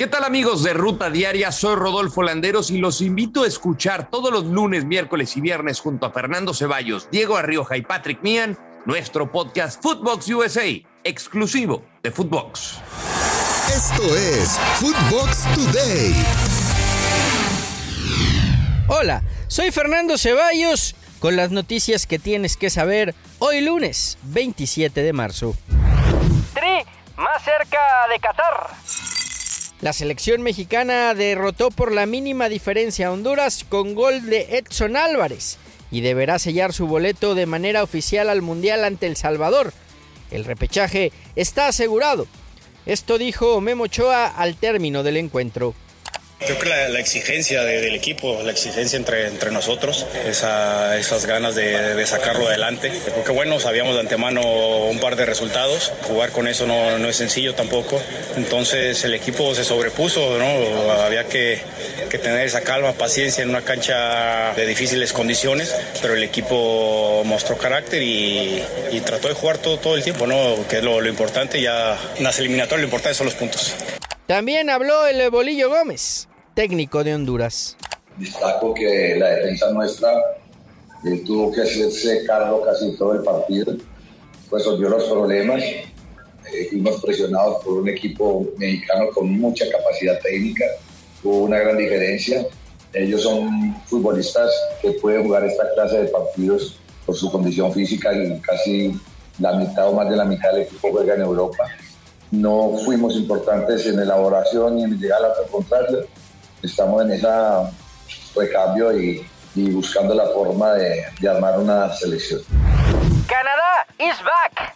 ¿Qué tal amigos de Ruta Diaria? Soy Rodolfo Landeros y los invito a escuchar todos los lunes, miércoles y viernes junto a Fernando Ceballos, Diego Arrioja y Patrick Mian nuestro podcast Footbox USA, exclusivo de Footbox. Esto es Footbox Today. Hola, soy Fernando Ceballos con las noticias que tienes que saber hoy lunes 27 de marzo. Tri, más cerca de Qatar. La selección mexicana derrotó por la mínima diferencia a Honduras con gol de Edson Álvarez y deberá sellar su boleto de manera oficial al Mundial ante El Salvador. El repechaje está asegurado. Esto dijo Memo Ochoa al término del encuentro. Creo que la, exigencia del equipo, la exigencia entre, entre nosotros, esa, esas ganas de, sacarlo adelante. Porque bueno, sabíamos de antemano un par de resultados, jugar con eso no, no es sencillo tampoco. Entonces el equipo se sobrepuso, ¿no? Había que, que, tener esa calma, paciencia en una cancha de difíciles condiciones, pero el equipo mostró carácter y, trató de jugar todo, todo el tiempo, ¿no? Que es lo importante, ya en las eliminatorias lo importante son los puntos. También habló el Bolillo Gómez, técnico de Honduras. Destaco que la defensa nuestra eh, tuvo que hacerse cargo casi todo el partido, pues dio los problemas. Eh, fuimos presionados por un equipo mexicano con mucha capacidad técnica, hubo una gran diferencia. Ellos son futbolistas que pueden jugar esta clase de partidos por su condición física y casi la mitad o más de la mitad del equipo juega en Europa no fuimos importantes en elaboración y en llegar a contrario. Estamos en ese recambio y, y, buscando la forma de, de armar una selección. Canadá is back.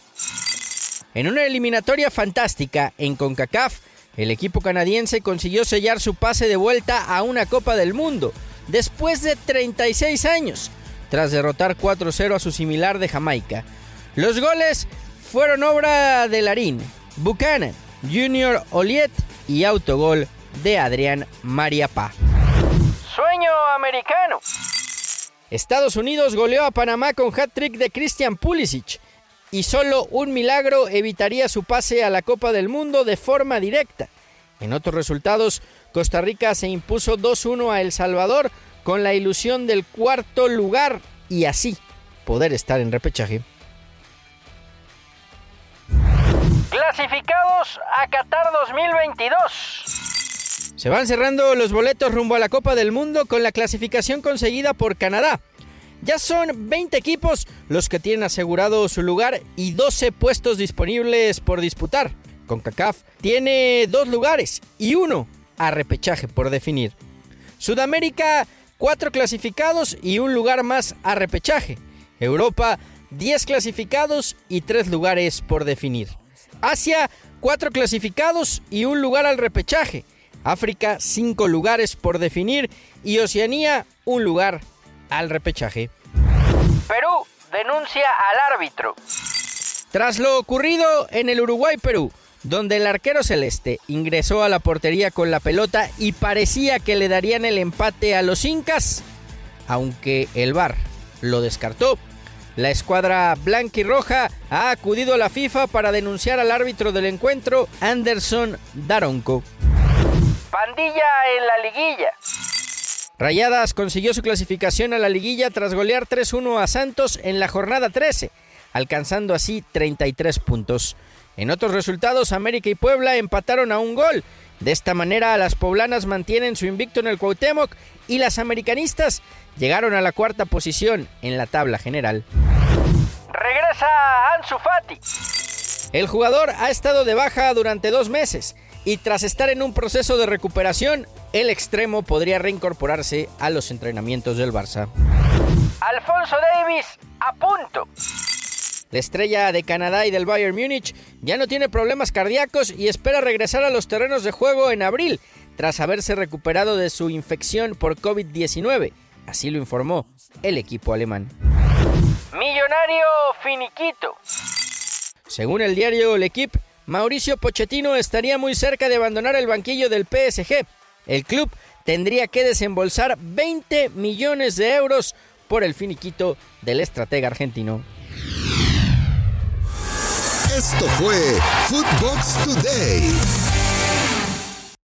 En una eliminatoria fantástica en CONCACAF, el equipo canadiense consiguió sellar su pase de vuelta a una Copa del Mundo después de 36 años, tras derrotar 4-0 a su similar de Jamaica. Los goles fueron obra de Larín, Buchanan, Junior Oliet y autogol de Adrián Mariapá. Sueño americano. Estados Unidos goleó a Panamá con hat-trick de Christian Pulisic y solo un milagro evitaría su pase a la Copa del Mundo de forma directa. En otros resultados, Costa Rica se impuso 2-1 a El Salvador con la ilusión del cuarto lugar y así poder estar en repechaje. Clasificados a Qatar 2022. Se van cerrando los boletos rumbo a la Copa del Mundo con la clasificación conseguida por Canadá. Ya son 20 equipos los que tienen asegurado su lugar y 12 puestos disponibles por disputar. CONCACAF tiene dos lugares y uno a repechaje por definir. Sudamérica, cuatro clasificados y un lugar más a repechaje. Europa, 10 clasificados y tres lugares por definir. Asia, cuatro clasificados y un lugar al repechaje. África, cinco lugares por definir. Y Oceanía, un lugar al repechaje. Perú denuncia al árbitro. Tras lo ocurrido en el Uruguay-Perú, donde el arquero celeste ingresó a la portería con la pelota y parecía que le darían el empate a los incas, aunque el VAR lo descartó, la escuadra blanca y roja ha acudido a la FIFA para denunciar al árbitro del encuentro, Anderson Daronco. Pandilla en la liguilla. Rayadas consiguió su clasificación a la liguilla tras golear 3-1 a Santos en la jornada 13, alcanzando así 33 puntos. En otros resultados, América y Puebla empataron a un gol. De esta manera, las poblanas mantienen su invicto en el Cuauhtémoc y las americanistas llegaron a la cuarta posición en la tabla general. Regresa Ansu Fati. El jugador ha estado de baja durante dos meses y tras estar en un proceso de recuperación, el extremo podría reincorporarse a los entrenamientos del Barça. Alfonso Davis a punto. La estrella de Canadá y del Bayern Múnich ya no tiene problemas cardíacos y espera regresar a los terrenos de juego en abril, tras haberse recuperado de su infección por COVID-19. Así lo informó el equipo alemán. Millonario finiquito. Según el diario L'Equipe, Mauricio Pochettino estaría muy cerca de abandonar el banquillo del PSG. El club tendría que desembolsar 20 millones de euros por el finiquito del estratega argentino. Esto fue Footbox Today.